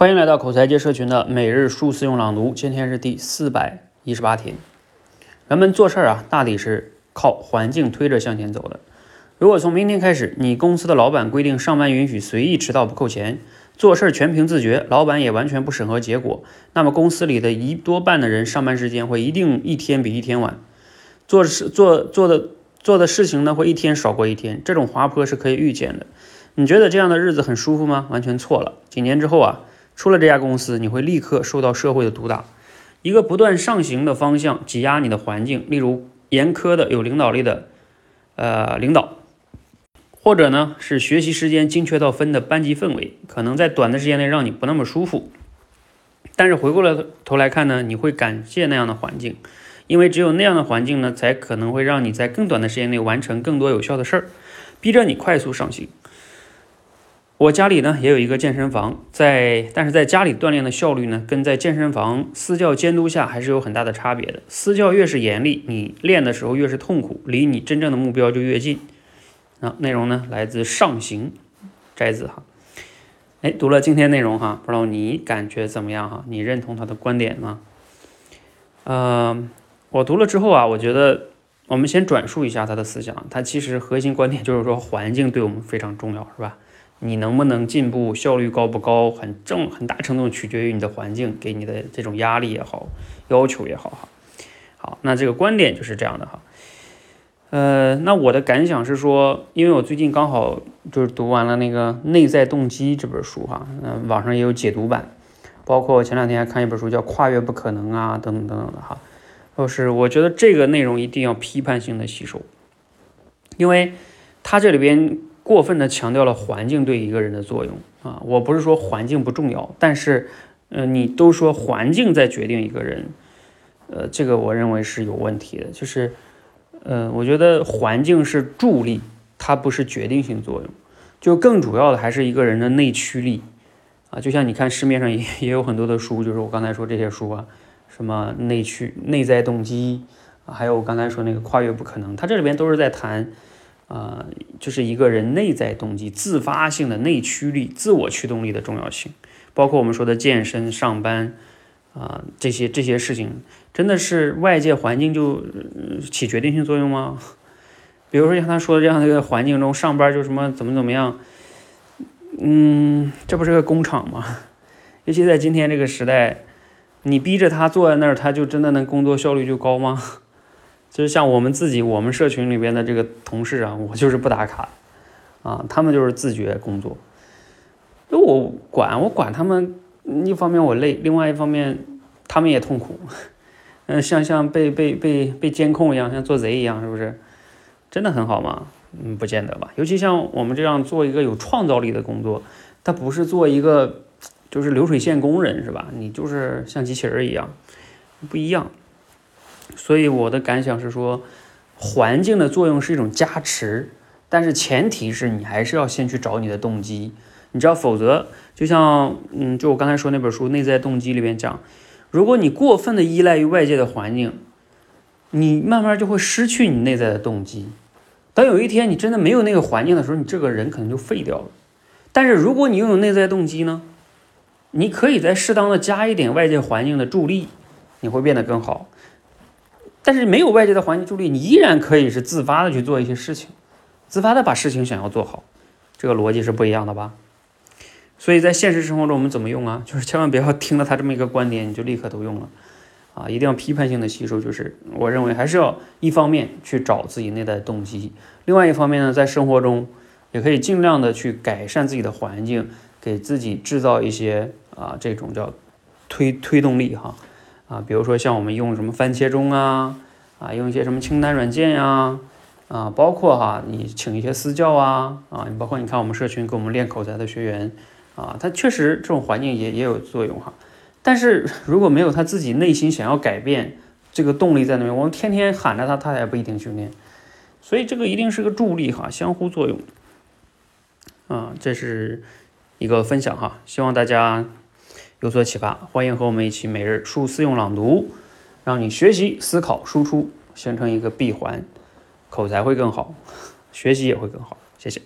欢迎来到口才界社群的每日数字用朗读，今天是第四百一十八天。人们做事儿啊，大抵是靠环境推着向前走的。如果从明天开始，你公司的老板规定上班允许随意迟到不扣钱，做事儿全凭自觉，老板也完全不审核结果，那么公司里的一多半的人上班时间会一定一天比一天晚，做事做做的做的事情呢会一天少过一天，这种滑坡是可以预见的。你觉得这样的日子很舒服吗？完全错了。几年之后啊。出了这家公司，你会立刻受到社会的毒打。一个不断上行的方向挤压你的环境，例如严苛的有领导力的呃领导，或者呢是学习时间精确到分的班级氛围，可能在短的时间内让你不那么舒服。但是回过来头来看呢，你会感谢那样的环境，因为只有那样的环境呢，才可能会让你在更短的时间内完成更多有效的事儿，逼着你快速上行。我家里呢也有一个健身房，在但是在家里锻炼的效率呢，跟在健身房私教监督下还是有很大的差别的。私教越是严厉，你练的时候越是痛苦，离你真正的目标就越近。啊，内容呢来自上行摘自哈。哎，读了今天内容哈，不知道你感觉怎么样哈？你认同他的观点吗？呃，我读了之后啊，我觉得我们先转述一下他的思想。他其实核心观点就是说，环境对我们非常重要，是吧？你能不能进步，效率高不高，很正很大程度取决于你的环境给你的这种压力也好，要求也好哈。好，那这个观点就是这样的哈。呃，那我的感想是说，因为我最近刚好就是读完了那个《内在动机》这本书哈，嗯，网上也有解读版，包括前两天还看一本书叫《跨越不可能》啊，等等等等的哈。就是我觉得这个内容一定要批判性的吸收，因为它这里边。过分的强调了环境对一个人的作用啊！我不是说环境不重要，但是，呃，你都说环境在决定一个人，呃，这个我认为是有问题的。就是，呃，我觉得环境是助力，它不是决定性作用。就更主要的还是一个人的内驱力啊！就像你看市面上也 也有很多的书，就是我刚才说这些书啊，什么内驱、内在动机，还有我刚才说那个跨越不可能，它这里边都是在谈。啊，就是一个人内在动机、自发性的内驱力、自我驱动力的重要性，包括我们说的健身、上班啊，这些这些事情，真的是外界环境就起决定性作用吗？比如说像他说的这样的一个环境中，上班就什么怎么怎么样，嗯，这不是个工厂吗？尤其在今天这个时代，你逼着他坐在那儿，他就真的能工作效率就高吗？就是像我们自己，我们社群里边的这个同事啊，我就是不打卡，啊，他们就是自觉工作。那我管我管他们，一方面我累，另外一方面他们也痛苦。嗯，像像被被被被监控一样，像做贼一样，是不是？真的很好吗？嗯，不见得吧。尤其像我们这样做一个有创造力的工作，他不是做一个就是流水线工人，是吧？你就是像机器人一样，不一样。所以我的感想是说，环境的作用是一种加持，但是前提是你还是要先去找你的动机，你知道，否则就像，嗯，就我刚才说那本书《内在动机》里面讲，如果你过分的依赖于外界的环境，你慢慢就会失去你内在的动机。等有一天你真的没有那个环境的时候，你这个人可能就废掉了。但是如果你拥有内在动机呢，你可以在适当的加一点外界环境的助力，你会变得更好。但是没有外界的环境助力，你依然可以是自发的去做一些事情，自发的把事情想要做好，这个逻辑是不一样的吧？所以在现实生活中我们怎么用啊？就是千万不要听了他这么一个观点你就立刻都用了啊！一定要批判性的吸收。就是我认为还是要一方面去找自己内在动机，另外一方面呢，在生活中也可以尽量的去改善自己的环境，给自己制造一些啊这种叫推推动力哈。啊，比如说像我们用什么番茄钟啊，啊，用一些什么清单软件呀，啊，包括哈，你请一些私教啊，啊，你包括你看我们社群给我们练口才的学员，啊，他确实这种环境也也有作用哈。但是如果没有他自己内心想要改变这个动力在那边，我们天天喊着他，他也不一定训练。所以这个一定是个助力哈，相互作用。啊，这是一个分享哈，希望大家。有所启发，欢迎和我们一起每日数四用朗读，让你学习、思考、输出形成一个闭环，口才会更好，学习也会更好。谢谢。